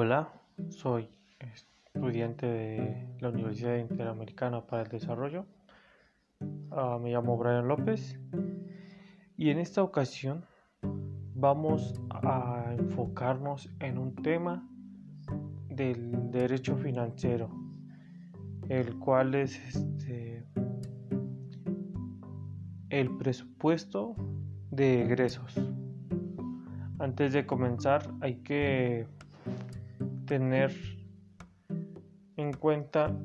Hola, soy estudiante de la Universidad Interamericana para el Desarrollo. Uh, me llamo Brian López y en esta ocasión vamos a enfocarnos en un tema del derecho financiero, el cual es este, el presupuesto de egresos. Antes de comenzar hay que tener en cuenta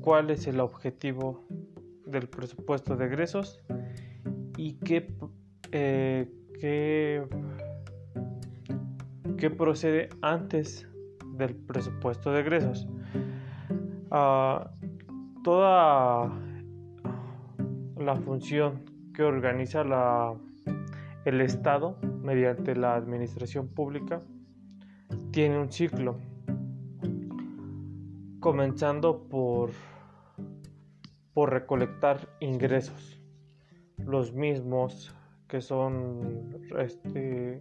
cuál es el objetivo del presupuesto de egresos y qué, eh, qué, qué, procede antes del presupuesto de egresos. Uh, toda la función que organiza la, el Estado mediante la administración pública tiene un ciclo, comenzando por, por recolectar ingresos, los mismos que son este,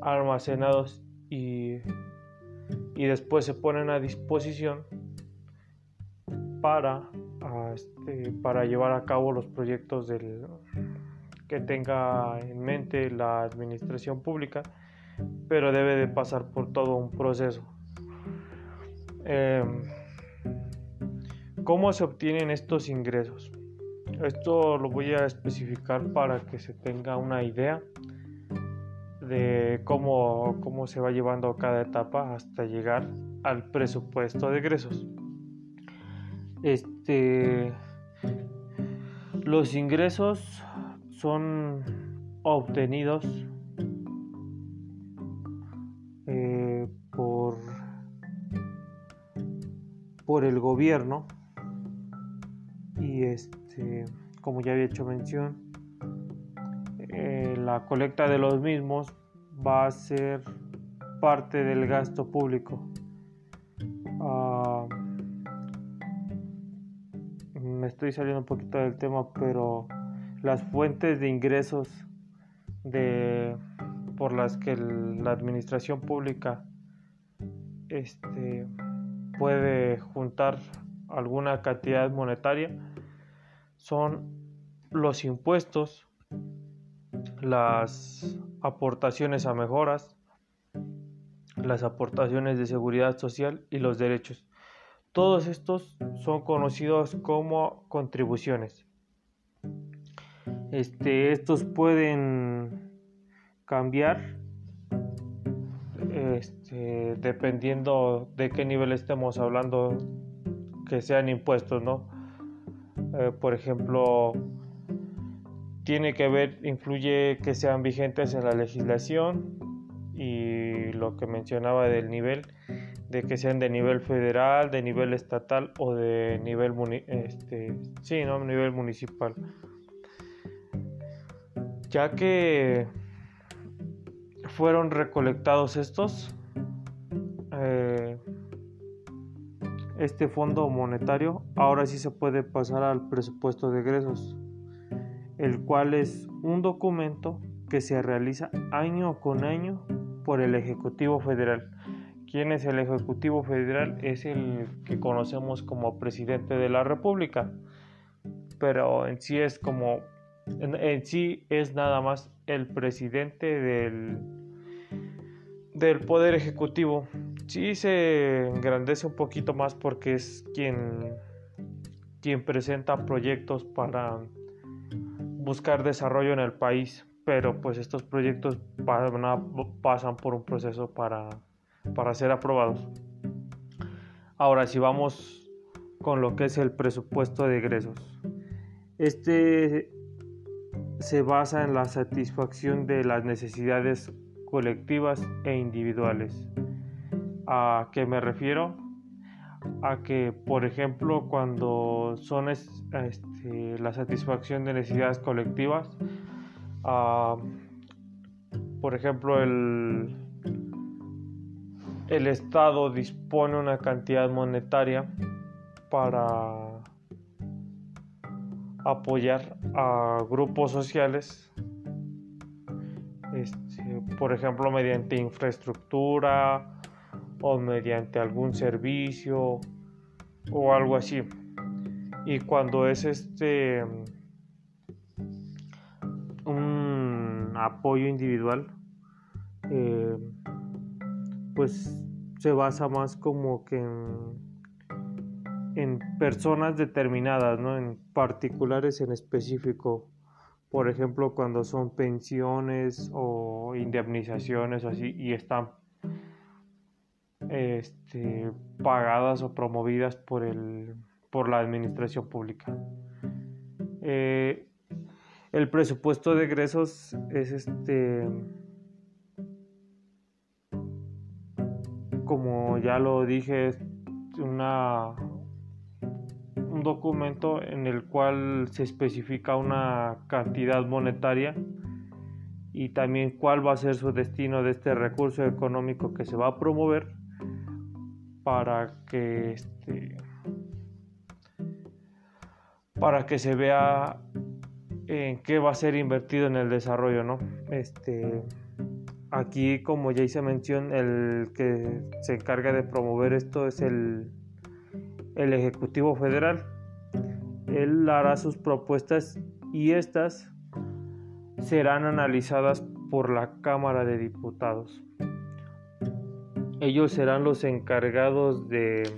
almacenados y, y después se ponen a disposición para, este, para llevar a cabo los proyectos que tenga en mente la administración pública pero debe de pasar por todo un proceso. Em, ¿Cómo se obtienen estos ingresos? Esto lo voy a especificar para que se tenga una idea de cómo, cómo se va llevando cada etapa hasta llegar al presupuesto de egresos. Este, los ingresos son obtenidos el gobierno. Y este como ya había hecho mención eh, la colecta de los mismos va a ser parte del gasto público. Ah, me estoy saliendo un poquito del tema pero las fuentes de ingresos de por las que la administración pública este puede juntar alguna cantidad monetaria son los impuestos, las aportaciones a mejoras, las aportaciones de seguridad social y los derechos. Todos estos son conocidos como contribuciones. Este, estos pueden cambiar este, dependiendo de qué nivel estemos hablando, que sean impuestos, ¿no? Eh, por ejemplo, tiene que ver, influye que sean vigentes en la legislación y lo que mencionaba del nivel, de que sean de nivel federal, de nivel estatal o de nivel, este, sí, ¿no? nivel municipal. Ya que fueron recolectados estos, eh, este fondo monetario, ahora sí se puede pasar al presupuesto de egresos, el cual es un documento que se realiza año con año por el Ejecutivo Federal. ¿Quién es el Ejecutivo Federal? Es el que conocemos como presidente de la República, pero en sí es como, en sí es nada más el presidente del del Poder Ejecutivo. Sí se engrandece un poquito más porque es quien, quien presenta proyectos para buscar desarrollo en el país, pero pues estos proyectos pasan por un proceso para, para ser aprobados. Ahora, si vamos con lo que es el presupuesto de egresos, este se basa en la satisfacción de las necesidades colectivas e individuales. ¿A qué me refiero? A que, por ejemplo, cuando son este, la satisfacción de necesidades colectivas, por ejemplo, el, el Estado dispone una cantidad monetaria para apoyar a grupos sociales este, por ejemplo, mediante infraestructura o mediante algún servicio o algo así. Y cuando es este un apoyo individual, eh, pues se basa más como que en, en personas determinadas, ¿no? en particulares en específico. Por ejemplo, cuando son pensiones o indemnizaciones así y están este, pagadas o promovidas por, el, por la administración pública. Eh, el presupuesto de egresos es este como ya lo dije es una un documento en el cual se especifica una cantidad monetaria y también cuál va a ser su destino de este recurso económico que se va a promover para que este, para que se vea en qué va a ser invertido en el desarrollo, ¿no? Este, aquí, como ya hice mención, el que se encarga de promover esto es el, el Ejecutivo Federal. Él hará sus propuestas y estas serán analizadas por la Cámara de Diputados ellos serán los encargados de,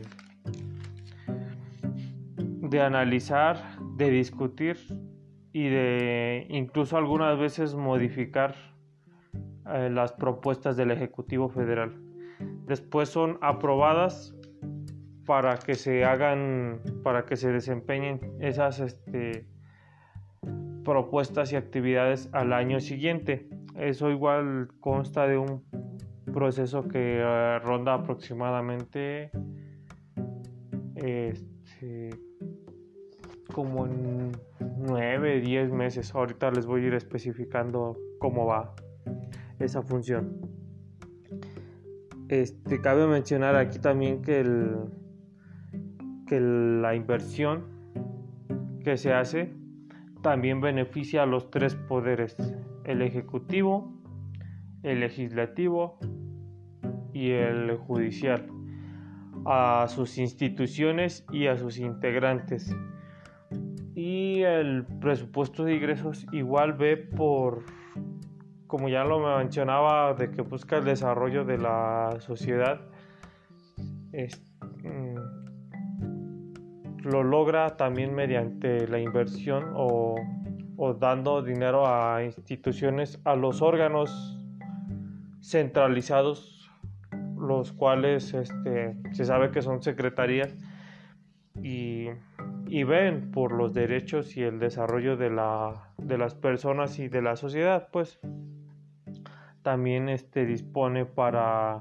de analizar, de discutir y de incluso algunas veces modificar eh, las propuestas del Ejecutivo Federal. Después son aprobadas para que se hagan, para que se desempeñen esas este, propuestas y actividades al año siguiente. Eso igual consta de un proceso que eh, ronda aproximadamente este, como en 9, 10 meses. Ahorita les voy a ir especificando cómo va esa función. Este, cabe mencionar aquí también que, el, que la inversión que se hace también beneficia a los tres poderes, el ejecutivo, el legislativo y el judicial, a sus instituciones y a sus integrantes. Y el presupuesto de ingresos igual ve por, como ya lo mencionaba, de que busca el desarrollo de la sociedad, mm, lo logra también mediante la inversión o, o dando dinero a instituciones, a los órganos centralizados los cuales este, se sabe que son secretarías y, ven por los derechos y el desarrollo de, la, de, las personas y de la sociedad, pues. También este, dispone para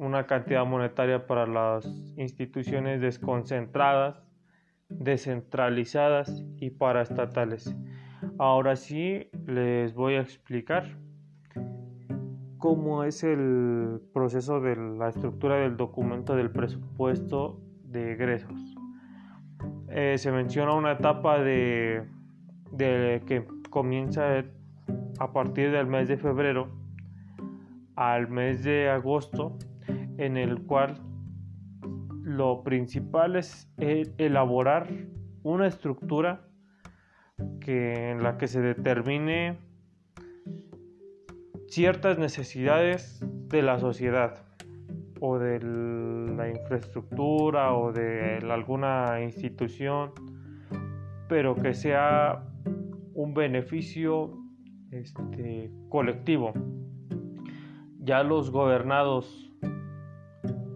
una cantidad monetaria para las instituciones desconcentradas, descentralizadas y paraestatales. Ahora sí les voy a explicar cómo es el proceso de la estructura del documento del presupuesto de egresos. Eh, se menciona una etapa de, de que comienza a partir del mes de febrero al mes de agosto, en el cual lo principal es elaborar una estructura que, en la que se determine ciertas necesidades de la sociedad o de la infraestructura o de alguna institución, pero que sea un beneficio este, colectivo. Ya los gobernados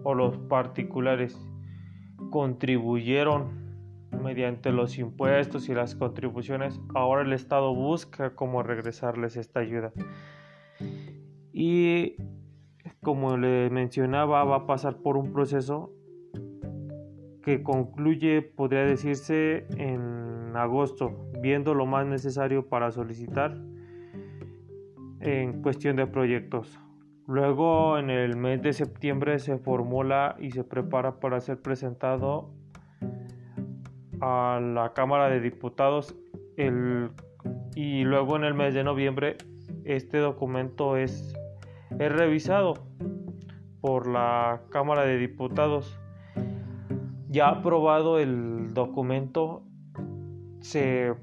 o los particulares contribuyeron mediante los impuestos y las contribuciones, ahora el Estado busca cómo regresarles esta ayuda y como le mencionaba va a pasar por un proceso que concluye, podría decirse, en agosto, viendo lo más necesario para solicitar en cuestión de proyectos. Luego, en el mes de septiembre, se formula y se prepara para ser presentado a la Cámara de Diputados el, y luego en el mes de noviembre este documento es, es revisado por la Cámara de Diputados. Ya aprobado el documento, se,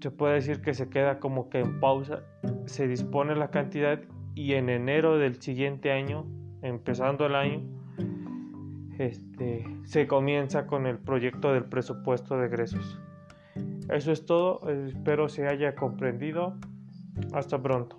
se puede decir que se queda como que en pausa, se dispone la cantidad y en enero del siguiente año, empezando el año, este, se comienza con el proyecto del presupuesto de egresos. Eso es todo, espero se haya comprendido. Hasta pronto.